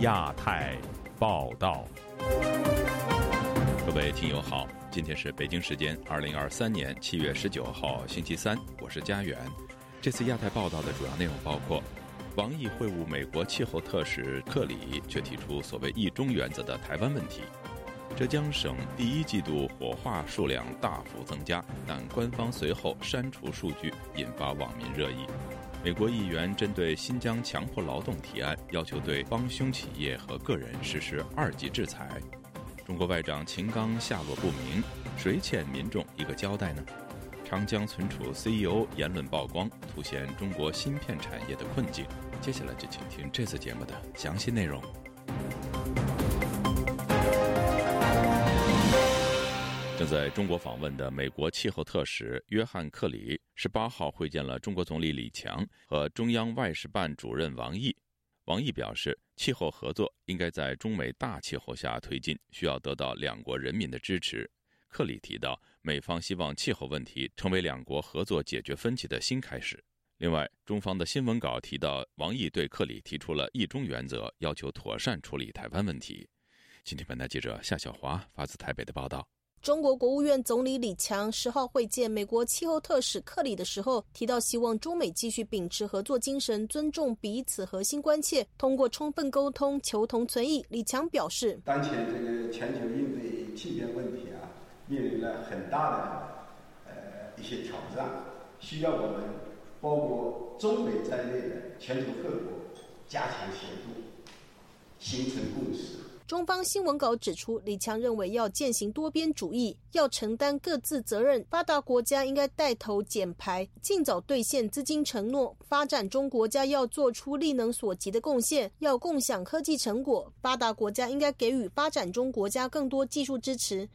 亚太报道，各位听友好，今天是北京时间二零二三年七月十九号星期三，我是佳远。这次亚太报道的主要内容包括：王毅会晤美国气候特使克里，却提出所谓“一中”原则的台湾问题；浙江省第一季度火化数量大幅增加，但官方随后删除数据，引发网民热议。美国议员针对新疆强迫劳动提案，要求对帮凶企业和个人实施二级制裁。中国外长秦刚下落不明，谁欠民众一个交代呢？长江存储 CEO 言论曝光，凸显中国芯片产业的困境。接下来就请听这次节目的详细内容。正在中国访问的美国气候特使约翰·克里十八号会见了中国总理李强和中央外事办主任王毅。王毅表示，气候合作应该在中美大气候下推进，需要得到两国人民的支持。克里提到，美方希望气候问题成为两国合作解决分歧的新开始。另外，中方的新闻稿提到，王毅对克里提出了一中原则，要求妥善处理台湾问题。今天，本台记者夏小华发自台北的报道。中国国务院总理李强十号会见美国气候特使克里的时候，提到希望中美继续秉持合作精神，尊重彼此核心关切，通过充分沟通求同存异。李强表示，当前这个全球应对气变问题啊，面临了很大的呃一些挑战，需要我们包括中美在内的全球各国加强协作，形成共识。中方新闻稿指出，李强认为要践行多边主义，要承担各自责任。发达国家应该带头减排，尽早兑现资金承诺；发展中国家要做出力能所及的贡献，要共享科技成果。发达国家应该给予发展中国家更多技术支持。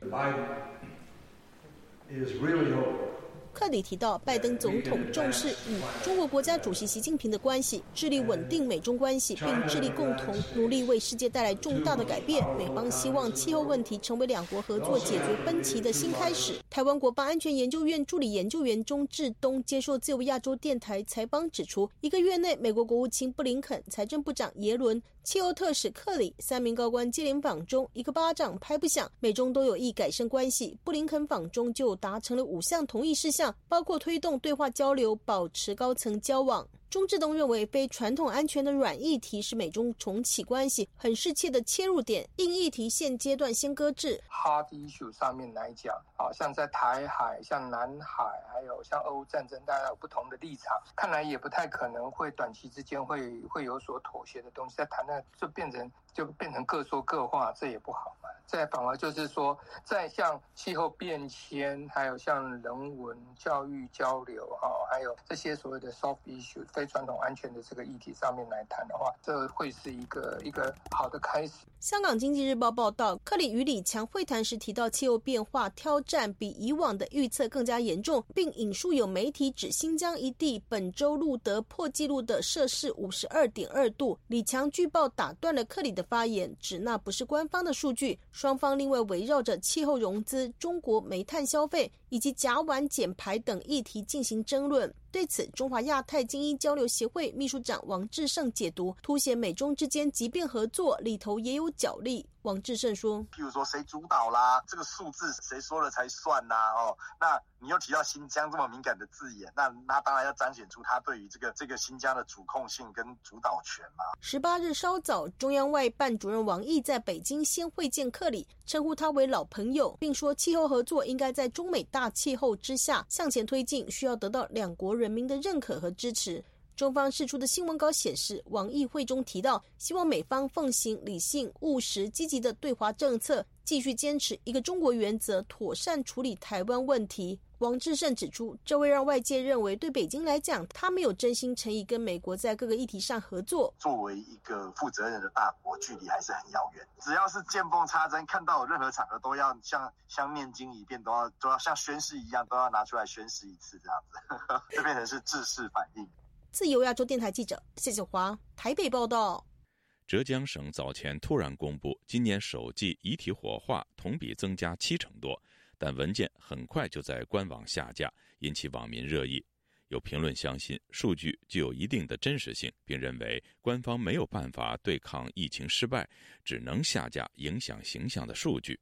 克里提到，拜登总统重视与中国国家主席习近平的关系，致力稳定美中关系，并致力共同努力为世界带来重大的改变。美方希望气候问题成为两国合作解决分歧的新开始。台湾国防安全研究院助理研究员钟志东接受自由亚洲电台采访指出，一个月内，美国国务卿布林肯、财政部长耶伦、气候特使克里三名高官接连访中，一个巴掌拍不响，美中都有意改善关系。布林肯访中就达成了五项同意事项。包括推动对话交流，保持高层交往。钟志东认为，非传统安全的软议题是美中重启关系很适切的切入点。硬议题现阶段先搁置。Hard issue 上面来讲，好像在台海、像南海，还有像俄乌战争，大家有不同的立场，看来也不太可能会短期之间会会有所妥协的东西。在谈的就变成就变成各说各话，这也不好嘛。再反而就是说，在像气候变迁，还有像人文教育交流，哈，还有这些所谓的 soft issue 非。传统安全的这个议题上面来谈的话，这会是一个一个好的开始。香港经济日报报道，克里与李强会谈时提到，气候变化挑战比以往的预测更加严重，并引述有媒体指新疆一地本周录得破纪录的摄氏五十二点二度。李强据报打断了克里的发言，指那不是官方的数据。双方另外围绕着气候融资、中国煤炭消费以及甲烷减排等议题进行争论。对此，中华亚太精英交流协会秘书长王志胜解读，凸显美中之间即便合作里头也有角力。王志胜说：“譬如说谁主导啦，这个数字谁说了才算呐？哦，那你又提到新疆这么敏感的字眼，那那当然要彰显出他对于这个这个新疆的主控性跟主导权嘛。”十八日稍早，中央外办主任王毅在北京先会见克里，称呼他为老朋友，并说气候合作应该在中美大气候之下向前推进，需要得到两国人人民的认可和支持。中方释出的新闻稿显示，王毅会中提到，希望美方奉行理性、务实、积极的对华政策，继续坚持一个中国原则，妥善处理台湾问题。王志胜指出，这会让外界认为，对北京来讲，他没有真心诚意跟美国在各个议题上合作。作为一个负责任的大国，距离还是很遥远。只要是见缝插针，看到任何场合都要像像念经一遍，都要都要像宣誓一样，都要拿出来宣誓一次，这样子，就变成是制式反应。自由亚洲电台记者谢小华台北报道：浙江省早前突然公布，今年首季遗体火化同比增加七成多，但文件很快就在官网下架，引起网民热议。有评论相信数据具有一定的真实性，并认为官方没有办法对抗疫情失败，只能下架影响形象的数据。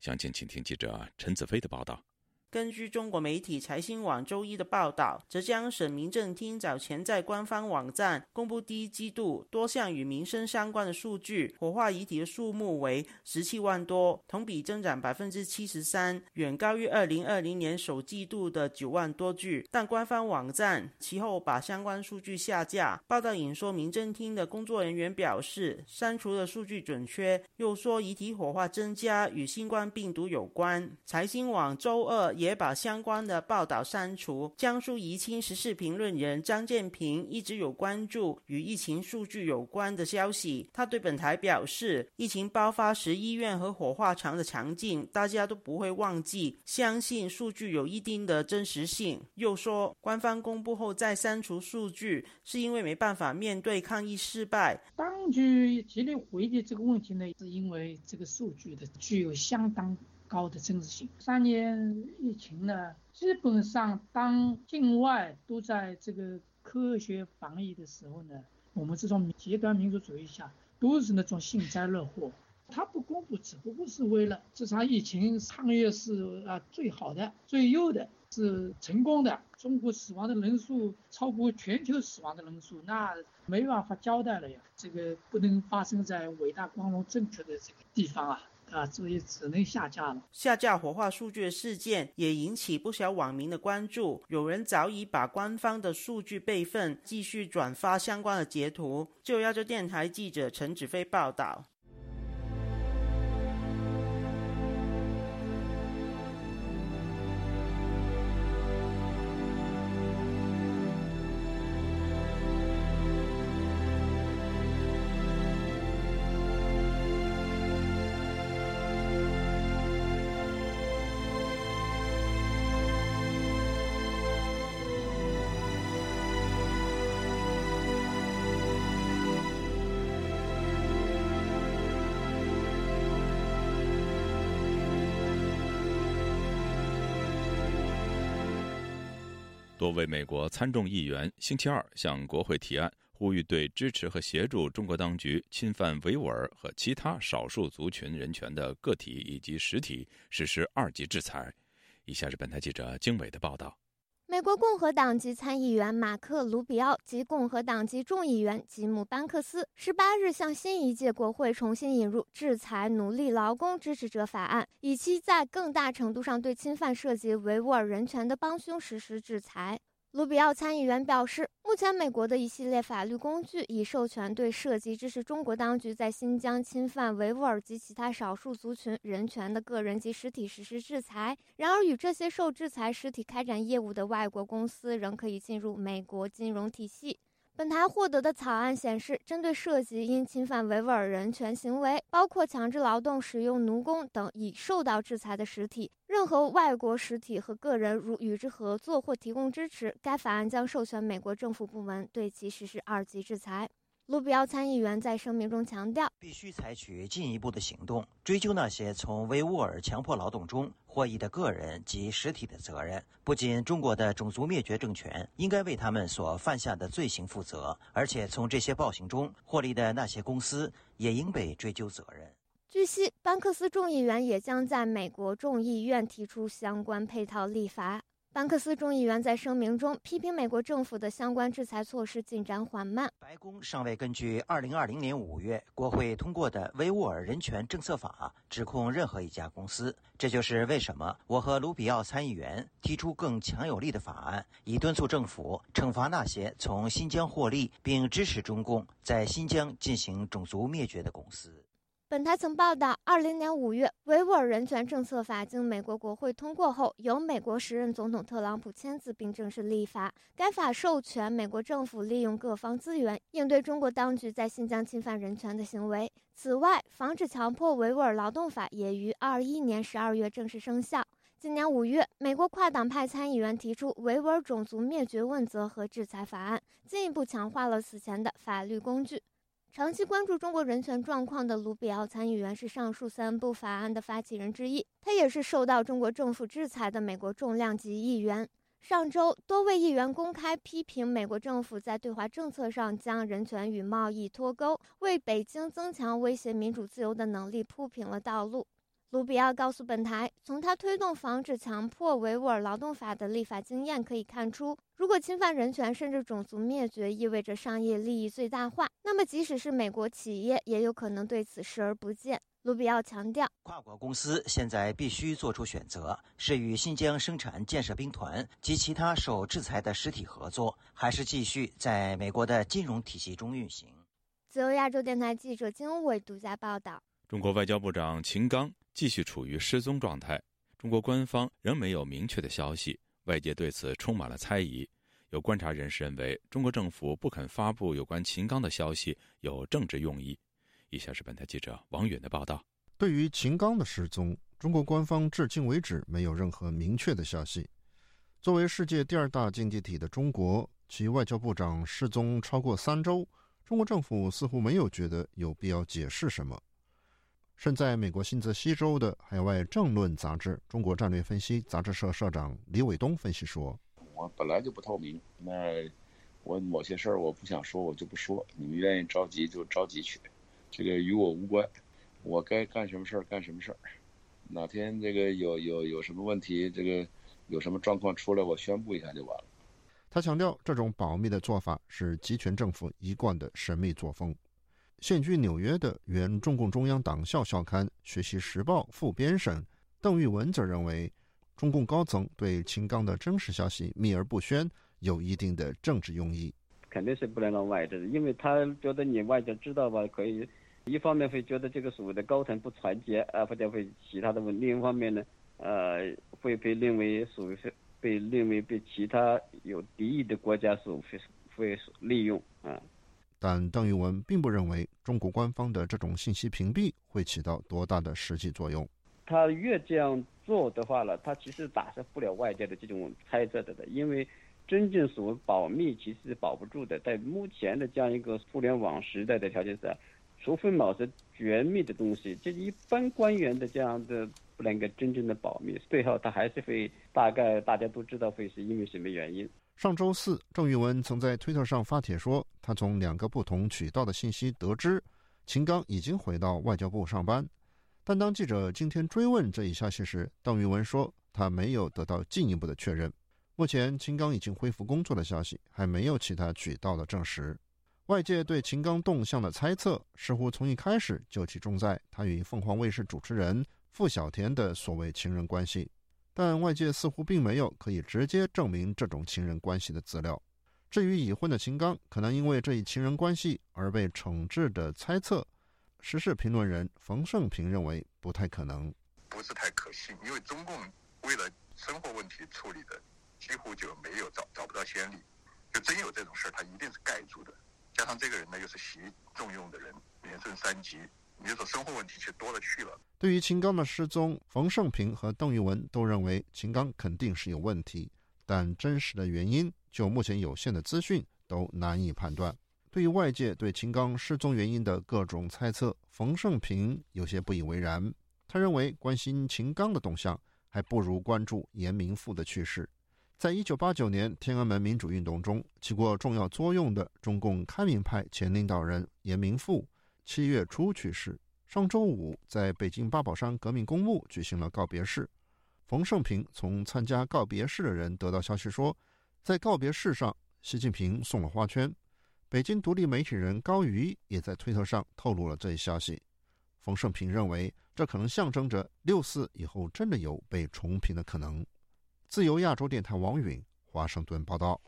详情，请听记者陈子飞的报道。根据中国媒体财新网周一的报道，浙江省民政厅早前在官方网站公布第一季度多项与民生相关的数据，火化遗体的数目为十七万多，同比增长百分之七十三，远高于二零二零年首季度的九万多具。但官方网站其后把相关数据下架。报道引说，民政厅的工作人员表示，删除了数据准确，又说遗体火化增加与新冠病毒有关。财新网周二。也把相关的报道删除。江苏宜兴时事评论人张建平一直有关注与疫情数据有关的消息。他对本台表示，疫情爆发时医院和火化场的场景，大家都不会忘记，相信数据有一定的真实性。又说，官方公布后再删除数据，是因为没办法面对抗疫失败。当局极力回避这个问题呢，是因为这个数据的具有相当。高的真实性。三年疫情呢，基本上当境外都在这个科学防疫的时候呢，我们这种极端民族主义下都是那种幸灾乐祸。他不公布，只不过是为了这场疫情抗疫是啊最好的、最优的，是成功的。中国死亡的人数超过全球死亡的人数，那没办法交代了呀。这个不能发生在伟大、光荣、正确的这个地方啊。啊，所以只能下架了。下架火化数据的事件也引起不少网民的关注，有人早已把官方的数据备份，继续转发相关的截图。就亚洲电台记者陈子飞报道。为美国参众议员星期二向国会提案，呼吁对支持和协助中国当局侵犯维吾尔和其他少数族群人权的个体以及实体实施二级制裁。以下是本台记者经纬的报道。美国共和党籍参议员马克·卢比奥及共和党籍众议员吉姆·班克斯十八日向新一届国会重新引入制裁奴隶劳工支持者法案，以期在更大程度上对侵犯涉及维吾尔人权的帮凶实施制裁。卢比奥参议员表示，目前美国的一系列法律工具已授权对涉及支持中国当局在新疆侵犯维吾尔及其他少数族群人权的个人及实体实施制裁。然而，与这些受制裁实体开展业务的外国公司仍可以进入美国金融体系。本台获得的草案显示，针对涉及因侵犯维吾尔人权行为，包括强制劳动、使用奴工等已受到制裁的实体，任何外国实体和个人如与之合作或提供支持，该法案将授权美国政府部门对其实施二级制裁。卢比奥参议员在声明中强调，必须采取进一步的行动，追究那些从维吾尔强迫劳动中获益的个人及实体的责任。不仅中国的种族灭绝政权应该为他们所犯下的罪行负责，而且从这些暴行中获利的那些公司也应被追究责任。据悉，班克斯众议员也将在美国众议院提出相关配套立法。班克斯众议员在声明中批评美国政府的相关制裁措施进展缓慢。白宫尚未根据2020年5月国会通过的维吾尔人权政策法指控任何一家公司。这就是为什么我和卢比奥参议员提出更强有力的法案，以敦促政府惩罚那些从新疆获利并支持中共在新疆进行种族灭绝的公司。本台曾报道，二零年五月，维吾尔人权政策法经美国国会通过后，由美国时任总统特朗普签字并正式立法。该法授权美国政府利用各方资源，应对中国当局在新疆侵犯人权的行为。此外，防止强迫维吾尔劳动法也于二一年十二月正式生效。今年五月，美国跨党派参议员提出维吾尔种族灭绝问责和制裁法案，进一步强化了此前的法律工具。长期关注中国人权状况的卢比奥参议员是上述三部法案的发起人之一，他也是受到中国政府制裁的美国重量级议员。上周，多位议员公开批评美国政府在对华政策上将人权与贸易脱钩，为北京增强威胁民主自由的能力铺平了道路。卢比奥告诉本台，从他推动防止强迫维吾尔劳动法的立法经验可以看出，如果侵犯人权甚至种族灭绝意味着商业利益最大化，那么即使是美国企业也有可能对此视而不见。卢比奥强调，跨国公司现在必须做出选择：是与新疆生产建设兵团及其他受制裁的实体合作，还是继续在美国的金融体系中运行。自由亚洲电台记者金伟独家报道。中国外交部长秦刚继续处于失踪状态，中国官方仍没有明确的消息，外界对此充满了猜疑。有观察人士认为，中国政府不肯发布有关秦刚的消息，有政治用意。以下是本台记者王远的报道：对于秦刚的失踪，中国官方至今为止没有任何明确的消息。作为世界第二大经济体的中国，其外交部长失踪超过三周，中国政府似乎没有觉得有必要解释什么。身在美国新泽西州的海外政论杂志中国战略分析杂志社社长李伟东分析说：“我本来就不透明，那我某些事儿我不想说，我就不说。你们愿意着急就着急去，这个与我无关。我该干什么事儿干什么事儿。哪天这个有有有什么问题，这个有什么状况出来，我宣布一下就完了。”他强调，这种保密的做法是集权政府一贯的神秘作风。现居纽约的原中共中央党校校刊《学习时报》副编审邓玉文则认为，中共高层对秦刚的真实消息秘而不宣，有一定的政治用意。肯定是不能让外界，因为他觉得你外界知道吧，可以一方面会觉得这个所谓的高层不团结啊，或者会其他的问；另一方面呢，呃，会被认为所谓是被认为被其他有敌意的国家所会会利用啊。但邓玉文并不认为中国官方的这种信息屏蔽会起到多大的实际作用。他越这样做的话呢，他其实打消不了外界的这种猜测的的，因为真正所谓保密其实是保不住的。在目前的这样一个互联网时代的条件下，除非某些绝密的东西，这一般官员的这样的不能够真正的保密，最后他还是会大概大家都知道会是因为什么原因。上周四，郑玉文曾在推特上发帖说，他从两个不同渠道的信息得知，秦刚已经回到外交部上班。但当记者今天追问这一消息时，邓玉文说他没有得到进一步的确认。目前，秦刚已经恢复工作的消息还没有其他渠道的证实。外界对秦刚动向的猜测，似乎从一开始就集中在他与凤凰卫视主持人傅小田的所谓情人关系。但外界似乎并没有可以直接证明这种情人关系的资料。至于已婚的秦刚可能因为这一情人关系而被惩治的猜测，时事评论人冯胜平认为不太可能，不是太可信。因为中共为了生活问题处理的几乎就没有找找不到先例，就真有这种事儿，他一定是盖住的。加上这个人呢又是习重用的人，连升三级。你说生活问题其实多了去了。对于秦刚的失踪，冯胜平和邓玉文都认为秦刚肯定是有问题，但真实的原因就目前有限的资讯都难以判断。对于外界对秦刚失踪原因的各种猜测，冯胜平有些不以为然。他认为，关心秦刚的动向，还不如关注严明富的去世。在一九八九年天安门民主运动中起过重要作用的中共开明派前领导人严明富。七月初去世。上周五，在北京八宝山革命公墓举行了告别式。冯胜平从参加告别式的人得到消息说，在告别式上，习近平送了花圈。北京独立媒体人高瑜也在推特上透露了这一消息。冯胜平认为，这可能象征着六四以后真的有被重评的可能。自由亚洲电台王允华盛顿报道。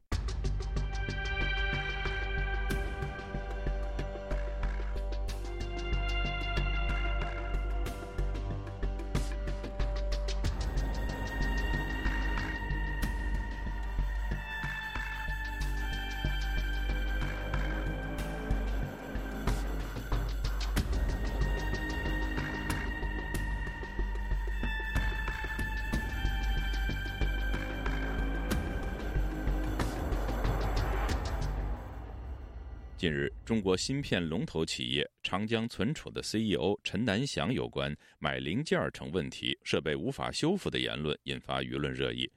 中国芯片龙头企业长江存储的 CEO 陈南祥有关买零件成问题、设备无法修复的言论引发舆论热议。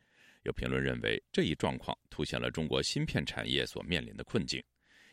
有评论认为，这一状况凸显了中国芯片产业所面临的困境。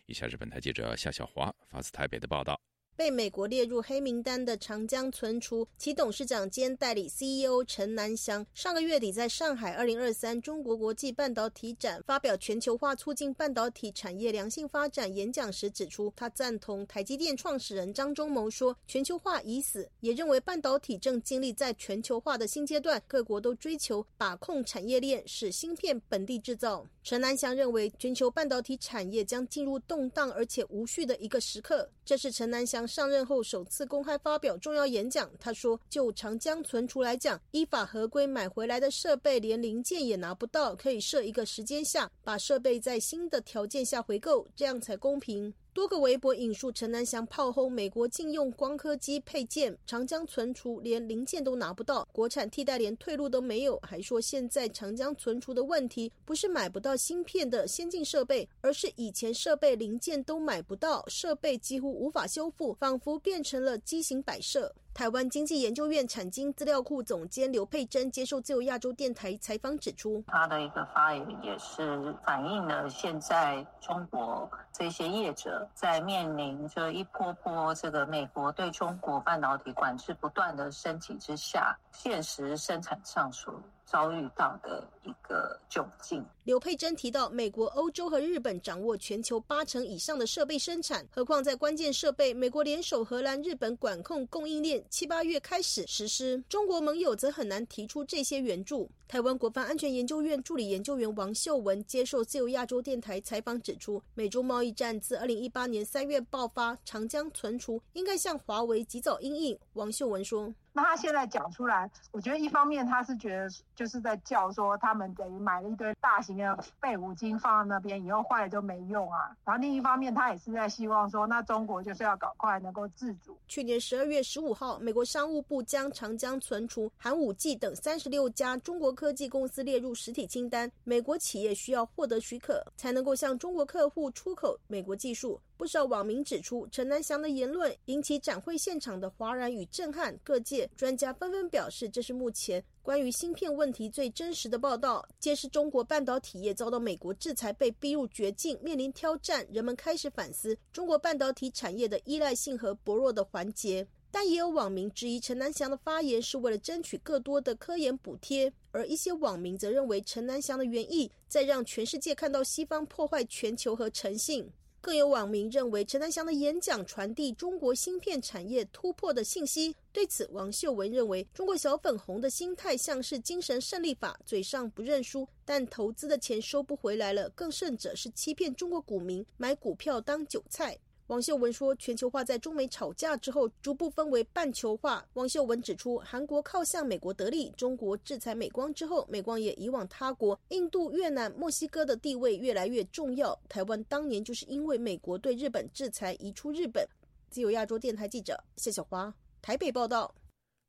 以下是本台记者夏小华发自台北的报道。被美国列入黑名单的长江存储其董事长兼代理 CEO 陈南祥，上个月底在上海二零二三中国国际半导体展发表全球化促进半导体产业良性发展演讲时指出，他赞同台积电创始人张忠谋说：“全球化已死。”也认为半导体正经历在全球化的新阶段，各国都追求把控产业链，使芯片本地制造。陈南祥认为，全球半导体产业将进入动荡而且无序的一个时刻。这是陈南祥上任后首次公开发表重要演讲。他说：“就长江存储来讲，依法合规买回来的设备连零件也拿不到，可以设一个时间下，把设备在新的条件下回购，这样才公平。”多个微博引述陈南祥炮轰美国禁用光刻机配件，长江存储连零件都拿不到，国产替代连退路都没有，还说现在长江存储的问题不是买不到芯片的先进设备，而是以前设备零件都买不到，设备几乎无法修复，仿佛变成了畸形摆设。台湾经济研究院产经资料库总监刘佩珍接受自由亚洲电台采访指出，他的一个发言也是反映了现在中国这些业者在面临着一波波这个美国对中国半导体管制不断的升级之下，现实生产上所遭遇到的一个窘境。刘佩珍提到，美国、欧洲和日本掌握全球八成以上的设备生产，何况在关键设备，美国联手荷兰、日本管控供应链，七八月开始实施。中国盟友则很难提出这些援助。台湾国防安全研究院助理研究员王秀文接受自由亚洲电台采访指出，美中贸易战自二零一八年三月爆发，长江存储应该向华为及早应应。王秀文说：“那他现在讲出来，我觉得一方面他是觉得就是在叫说他们等于买了一堆大型的。”废五金放在那边，以后坏了就没用啊。然后另一方面，他也是在希望说，那中国就是要搞快能够自主。去年十二月十五号，美国商务部将长江存储、含五 G 等三十六家中国科技公司列入实体清单。美国企业需要获得许可，才能够向中国客户出口美国技术。不少网民指出，陈南祥的言论引起展会现场的哗然与震撼，各界专家纷纷表示，这是目前关于芯片问题最真实的报道，揭示中国半导体业遭到美国制裁，被逼入绝境，面临挑战。人们开始反思中国半导体产业的依赖性和薄弱的环节。但也有网民质疑陈南祥的发言是为了争取更多的科研补贴，而一些网民则认为陈南祥的原意在让全世界看到西方破坏全球和诚信。更有网民认为，陈南祥的演讲传递中国芯片产业突破的信息。对此，王秀文认为，中国小粉红的心态像是精神胜利法，嘴上不认输，但投资的钱收不回来了。更甚者是欺骗中国股民买股票当韭菜。王秀文说，全球化在中美吵架之后逐步分为半球化。王秀文指出，韩国靠向美国得利，中国制裁美光之后，美光也移往他国。印度、越南、墨西哥的地位越来越重要。台湾当年就是因为美国对日本制裁，移出日本。自由亚洲电台记者谢小华台北报道。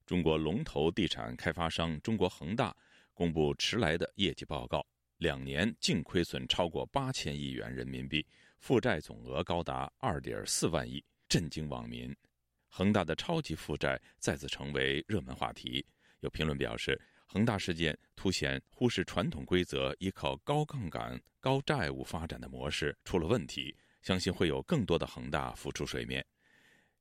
中国龙头地产开发商中国恒大公布迟来的业绩报告，两年净亏损超过八千亿元人民币。负债总额高达二点四万亿，震惊网民。恒大的超级负债再次成为热门话题。有评论表示，恒大事件凸显忽视传统规则、依靠高杠杆、高债务发展的模式出了问题。相信会有更多的恒大浮出水面。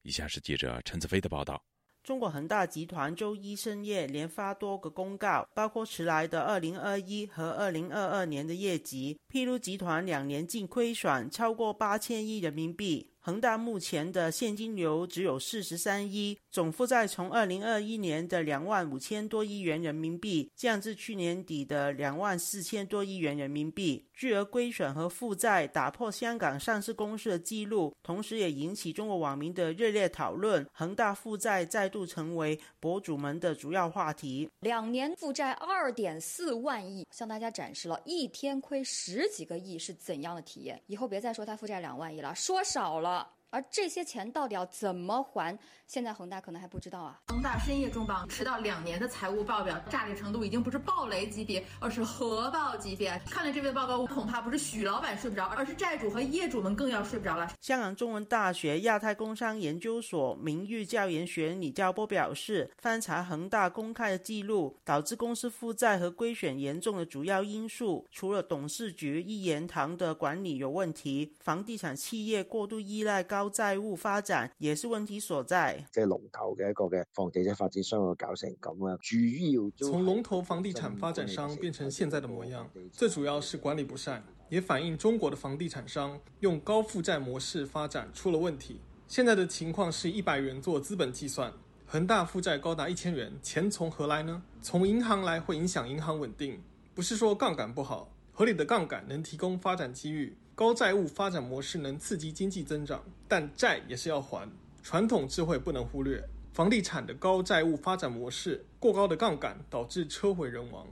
以下是记者陈子飞的报道。中国恒大集团周一深夜连发多个公告，包括迟来的二零二一和二零二二年的业绩，披露集团两年净亏损超过八千亿人民币。恒大目前的现金流只有四十三亿，总负债从二零二一年的两万五千多亿元人民币降至去年底的两万四千多亿元人民币，巨额亏损和负债打破香港上市公司的记录，同时也引起中国网民的热烈讨论。恒大负债再度成为博主们的主要话题。两年负债二点四万亿，向大家展示了一天亏十几个亿是怎样的体验。以后别再说他负债两万亿了，说少了。而这些钱到底要怎么还，现在恒大可能还不知道啊。恒大深夜重磅，迟到两年的财务报表，炸裂程度已经不是暴雷级别，而是核爆级别。看了这份报告，恐怕不是许老板睡不着，而是债主和业主们更要睡不着了。香港中文大学亚太工商研究所名誉教研学李教波表示，翻查恒大公开的记录，导致公司负债和规选严重的主要因素，除了董事局一言堂的管理有问题，房地产企业过度依赖高债务发展也是问题所在。即係龍頭嘅一个嘅房地产发展商啊，搞成咁啊，主要从龙头房地产发展商变成现在的模样，最主要是管理不善，也反映中国的房地产商用高负债模式发展出了问题。现在的情况是一百元做资本计算，恒大负债高达一千元，钱从何来呢？从银行来会影响银行稳定，不是说杠杆不好，合理的杠杆能提供发展机遇。高债务发展模式能刺激经济增长，但债也是要还。传统智慧不能忽略，房地产的高债务发展模式，过高的杠杆导致车毁人亡。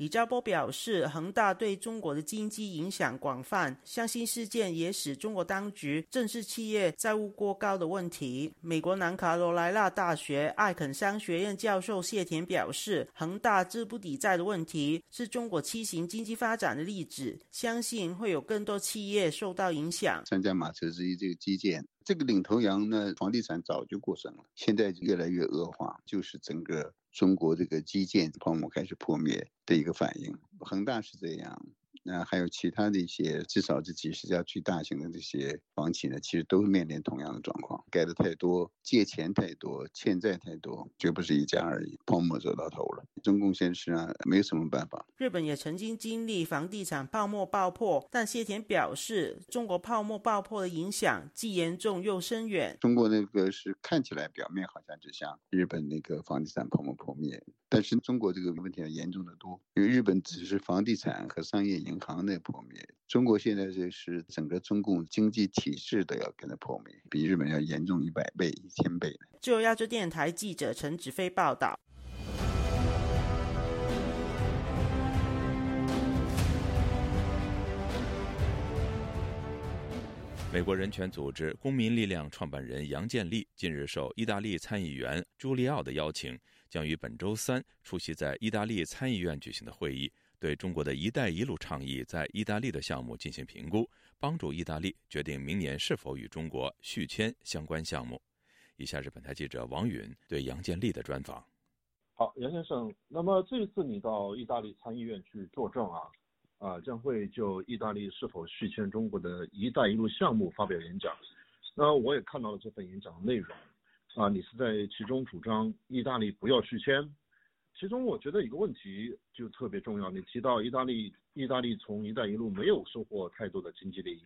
李兆波表示，恒大对中国的经济影响广泛，相信事件也使中国当局正视企业债务过高的问题。美国南卡罗来纳大学艾肯商学院教授谢田表示，恒大资不抵债的问题是中国畸形经济发展的例子，相信会有更多企业受到影响。三駕馬車之一，这个基建，这个领头羊呢，房地产早就过剩了，现在越来越恶化，就是整个。中国这个基建泡沫开始破灭的一个反应，恒大是这样，那还有其他的一些，至少这几十家最大型的这些房企呢，其实都面临同样的状况，盖的太多，借钱太多，欠债太多，绝不是一家而已，泡沫走到头了。中共現實啊，没有什么办法。日本也曾经经历房地产泡沫爆破，但谢田表示，中国泡沫爆破的影响既严重又深远。中国那个是看起来表面好像就像日本那个房地产泡沫破灭，但是中国这个问题要严重得多，因为日本只是房地产和商業銀行的破灭，中国现在这是整个中共经济体制都要跟着破灭，比日本要严重一百倍、一千倍。就亚洲电台记者陈子飞报道。美国人权组织公民力量创办人杨建立近日受意大利参议员朱利奥的邀请，将于本周三出席在意大利参议院举行的會議，对中国的一带一路倡议在意大利的项目进行评估，帮助意大利决定明年是否与中国续签相关项目。以下是本台记者王允对杨建立的专访。好，杨先生，那么这一次你到意大利参议院去作证啊？啊，将会就意大利是否续签中国的一带一路项目发表演讲。那我也看到了这份演讲的內容。啊，你是在其中主张意大利不要续签。其中我觉得一个问题就特别重要，你提到意大利，意大利从一带一路没有收获太多的经济利益。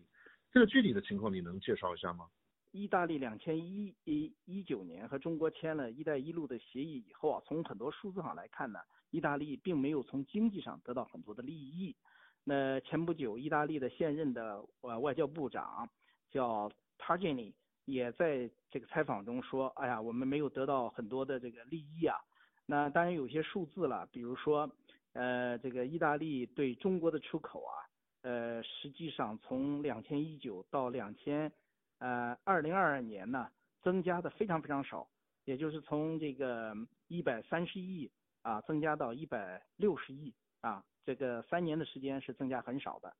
这个具体的情况你能介绍一下吗？意大利两千一一一九年和中国签了一带一路的协议以后啊，从很多数字上来看呢，意大利并没有从经济上得到很多的利益。那前不久，意大利的现任的呃外交部长叫塔吉尼也在这个采访中说：“哎呀，我们没有得到很多的这个利益啊。”那当然有些数字了，比如说，呃，这个意大利对中国的出口啊，呃，实际上从两千一九到两千呃二零二二年呢，增加的非常非常少，也就是从这个一百三十亿啊增加到一百六十亿啊。这个三年的时间是增加很少的，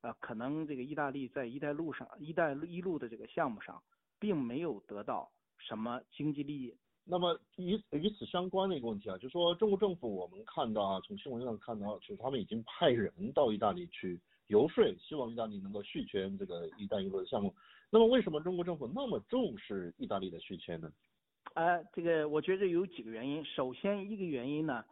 呃，可能这个意大利在一带路上，一带一路的这个项目上，并没有得到什么经济利益。那麼與與此相关的一个问题啊，就是说中国政府我们看到啊，从新闻上看到，就是他们已经派人到意大利去游说，希望意大利能够续签这个一带一路的项目。那么为什么中国政府那么重视意大利的续签呢？呃，这个我觉得有几个原因。首先一个原因呢。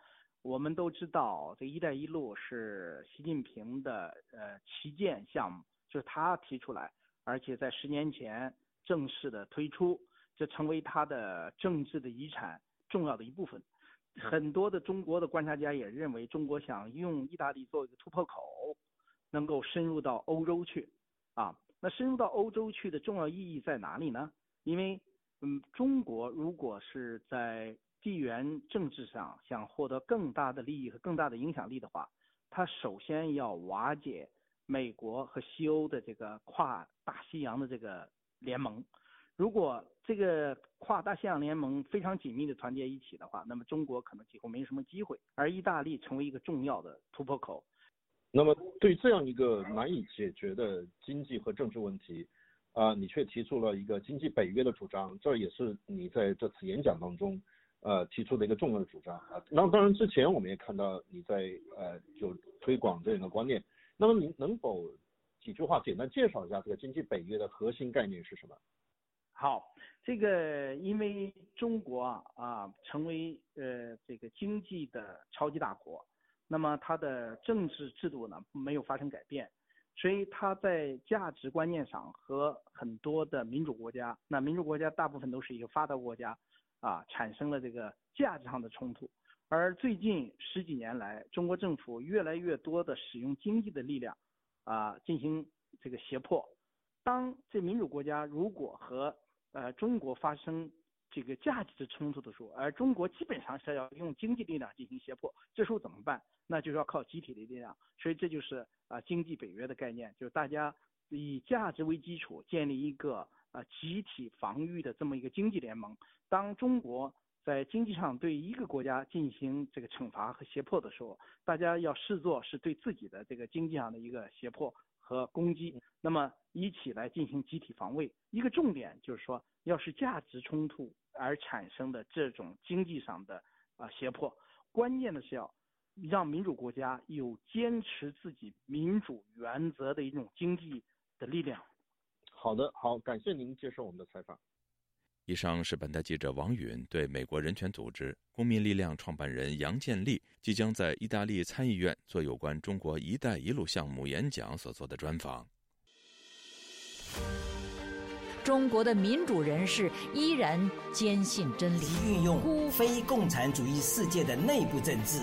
我们都知道，这“一带一路”是习近平的呃旗舰项目，就是他提出来，而且在十年前正式的推出，這成为他的政治的遗产重要的一部分。很多的中国的观察家也认为，中国想用意大利做一个突破口，能够深入到欧洲去。啊，那深入到欧洲去的重要意义在哪里呢？因为，嗯，中国如果是在地缘政治上想获得更大的利益和更大的影响力的话，他首先要瓦解美国和西欧的这个跨大西洋的这个联盟，如果这个跨大西洋联盟非常紧密的团结一起的话，那么中国可能几乎没什么机会，而意大利成为一个重要的突破口。那么对这样一个难以解决的经济和政治问题，啊，你却提出了一个经济北约的主张，这也是你在这次演讲当中，呃，提出的一个重要的主张啊。那当然之前我们也看到你在呃就推广这样的观念。那么您能否几句话简单介绍一下这个经济北约的核心概念是什么？好，这个因为中国啊啊成为呃这个经济的超级大国。那么它的政治制度呢没有发生改变，所以它在价值观念上和很多的民主国家，那民主国家大部分都是一个发达国家，啊产生了这个价值上的冲突。而最近十几年来，中国政府越来越多的使用经济的力量，啊进行这个胁迫。当这民主国家如果和呃中国发生这个价值的冲突的时候，而中国基本上是要用经济力量进行胁迫，这时候怎么办？那就是要靠集体的力量，所以这就是啊经济北约的概念，就是大家以价值为基础建立一个啊集体防御的这么一个经济联盟。当中国在经济上对一个国家进行这个惩罚和胁迫的时候，大家要视作是对自己的这个经济上的一个胁迫和攻击，那么一起来进行集体防卫。一个重点就是说，要是价值冲突而产生的这种经济上的啊胁迫，关键的是要。让民主国家有坚持自己民主原则的一种经济的力量。好的，好，感谢您接受我们的采访。以上是本台记者王允对美国人权组织公民力量创办人杨建立即将在意大利参议院做有关中国“一带一路”项目演讲所做的专访。中国的民主人士依然坚信真理，运用非共产主义世界的内部政治。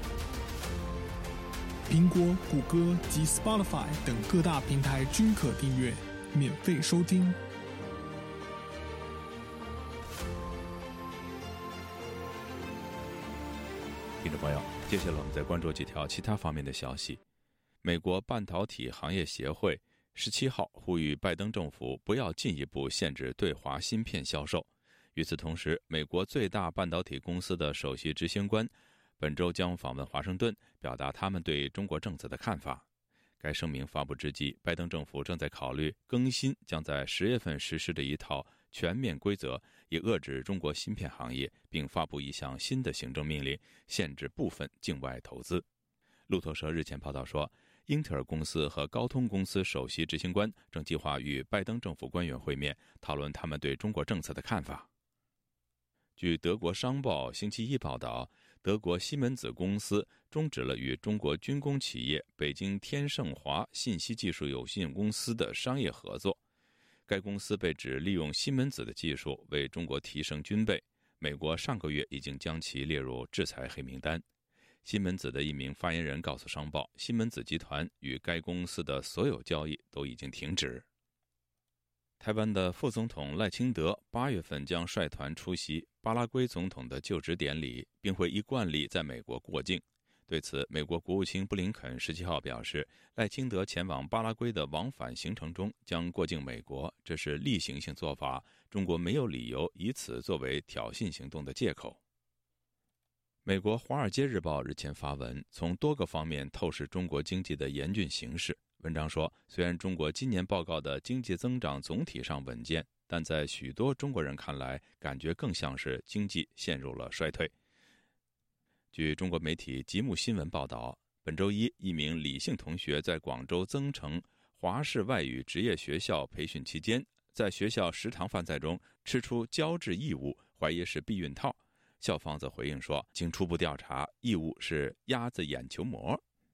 苹果、谷歌及 Spotify 等各大平台均可订阅，免费收听。听众朋友，接下来我们再关注几条其他方面的消息。美国半导体行业协会十七号呼吁拜登政府不要进一步限制对华芯片销售。与此同时，美国最大半导体公司的首席执行官。本周将访问华盛顿，表达他们对中国政策的看法。该声明发布之际，拜登政府正在考虑更新将在十月份实施的一套全面规则，以遏制中国芯片行业，并发布一项新的行政命令，限制部分境外投资。路透社日前报道说，英特尔公司和高通公司首席执行官正计划与拜登政府官员会面，讨论他们对中国政策的看法。据德国商报星期一报道。德国西门子公司终止了与中国军工企业北京天盛华信息技术有限公司的商业合作。该公司被指利用西门子的技术为中国提升军备。美国上个月已经将其列入制裁黑名单。西门子的一名发言人告诉商报，西门子集团与该公司的所有交易都已经停止。台湾的副总统赖清德八月份将率团出席巴拉圭总统的就职典礼，并会依惯例在美国过境。对此，美国国务卿布林肯十七号表示，赖清德前往巴拉圭的往返行程中将过境美国，这是例行性做法，中国没有理由以此作为挑衅行动的借口。美国《华尔街日报》日前发文，从多个方面透视中国经济的严峻形势。文章说，虽然中国今年报告的经济增长总体上稳健，但在许多中国人看来，感觉更像是经济陷入了衰退。据中国媒体吉木新闻报道，本周一，一名李姓同学在广州增城华氏外语职业学校培训期间，在学校食堂饭菜中吃出胶质异物，怀疑是避孕套。校方则回应说，经初步调查，异物是鸭子眼球膜。